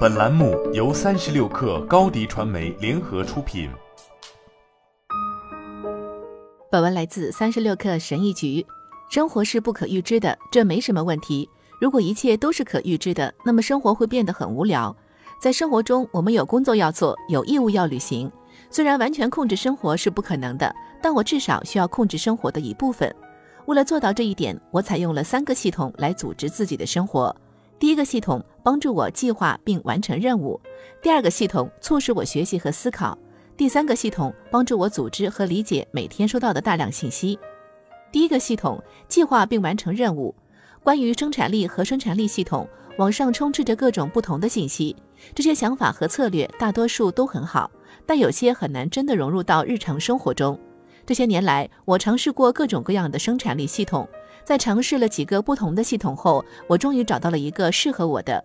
本栏目由三十六氪高低传媒联合出品。本文来自三十六氪神译局。生活是不可预知的，这没什么问题。如果一切都是可预知的，那么生活会变得很无聊。在生活中，我们有工作要做，有义务要履行。虽然完全控制生活是不可能的，但我至少需要控制生活的一部分。为了做到这一点，我采用了三个系统来组织自己的生活。第一个系统帮助我计划并完成任务，第二个系统促使我学习和思考，第三个系统帮助我组织和理解每天收到的大量信息。第一个系统计划并完成任务。关于生产力和生产力系统，网上充斥着各种不同的信息。这些想法和策略大多数都很好，但有些很难真的融入到日常生活中。这些年来，我尝试过各种各样的生产力系统，在尝试了几个不同的系统后，我终于找到了一个适合我的。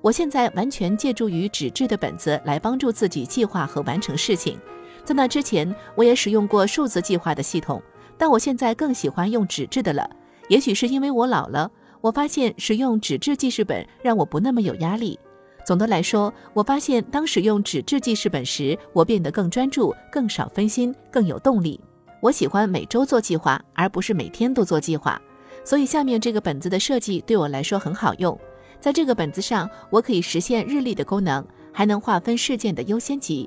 我现在完全借助于纸质的本子来帮助自己计划和完成事情。在那之前，我也使用过数字计划的系统。但我现在更喜欢用纸质的了，也许是因为我老了。我发现使用纸质记事本让我不那么有压力。总的来说，我发现当使用纸质记事本时，我变得更专注、更少分心、更有动力。我喜欢每周做计划，而不是每天都做计划。所以下面这个本子的设计对我来说很好用。在这个本子上，我可以实现日历的功能，还能划分事件的优先级，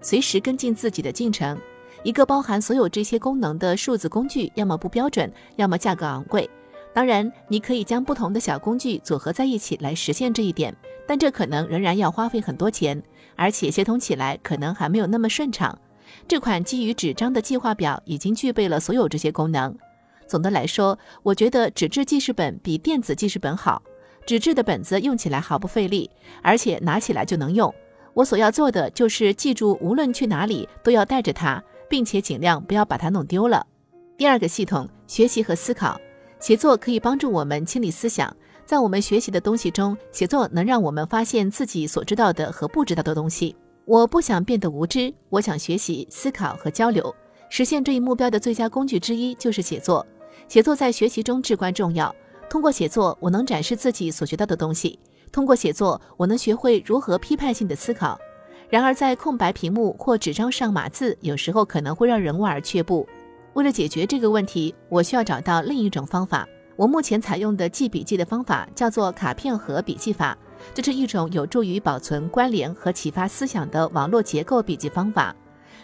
随时跟进自己的进程。一个包含所有这些功能的数字工具，要么不标准，要么价格昂贵。当然，你可以将不同的小工具组合在一起来实现这一点，但这可能仍然要花费很多钱，而且协同起来可能还没有那么顺畅。这款基于纸张的计划表已经具备了所有这些功能。总的来说，我觉得纸质记事本比电子记事本好。纸质的本子用起来毫不费力，而且拿起来就能用。我所要做的就是记住，无论去哪里都要带着它。并且尽量不要把它弄丢了。第二个系统，学习和思考。写作可以帮助我们清理思想，在我们学习的东西中，写作能让我们发现自己所知道的和不知道的东西。我不想变得无知，我想学习、思考和交流。实现这一目标的最佳工具之一就是写作。写作在学习中至关重要。通过写作，我能展示自己所学到的东西；通过写作，我能学会如何批判性的思考。然而，在空白屏幕或纸张上码字，有时候可能会让人望而却步。为了解决这个问题，我需要找到另一种方法。我目前采用的记笔记的方法叫做卡片盒笔记法，这是一种有助于保存关联和启发思想的网络结构笔记方法。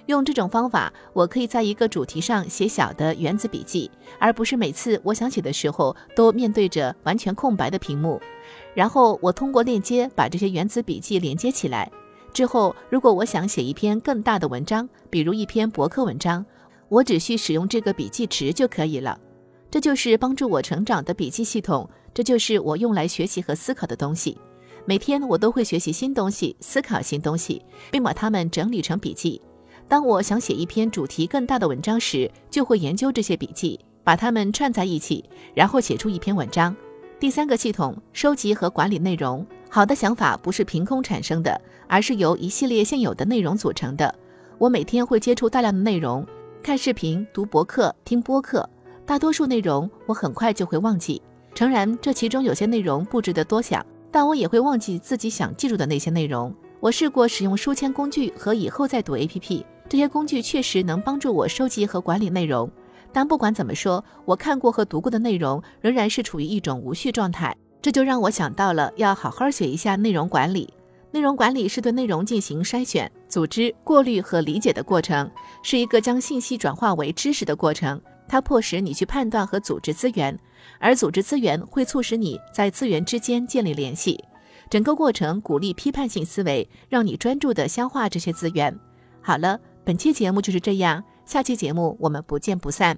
用这种方法，我可以在一个主题上写小的原子笔记，而不是每次我想写的时候都面对着完全空白的屏幕。然后我通过链接把这些原子笔记连接起来。之后，如果我想写一篇更大的文章，比如一篇博客文章，我只需使用这个笔记池就可以了。这就是帮助我成长的笔记系统，这就是我用来学习和思考的东西。每天我都会学习新东西，思考新东西，并把它们整理成笔记。当我想写一篇主题更大的文章时，就会研究这些笔记，把它们串在一起，然后写出一篇文章。第三个系统，收集和管理内容。好的想法不是凭空产生的，而是由一系列现有的内容组成的。我每天会接触大量的内容，看视频、读博客、听播客。大多数内容我很快就会忘记。诚然，这其中有些内容不值得多想，但我也会忘记自己想记住的那些内容。我试过使用书签工具和以后再读 APP，这些工具确实能帮助我收集和管理内容。但不管怎么说，我看过和读过的内容仍然是处于一种无序状态。这就让我想到了要好好学一下内容管理。内容管理是对内容进行筛选、组织、过滤和理解的过程，是一个将信息转化为知识的过程。它迫使你去判断和组织资源，而组织资源会促使你在资源之间建立联系。整个过程鼓励批判性思维，让你专注地消化这些资源。好了，本期节目就是这样，下期节目我们不见不散。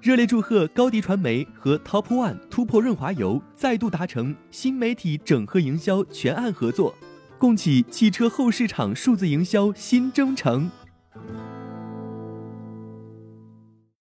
热烈祝贺高迪传媒和 Top One 突破润滑油再度达成新媒体整合营销全案合作，共启汽车后市场数字营销新征程。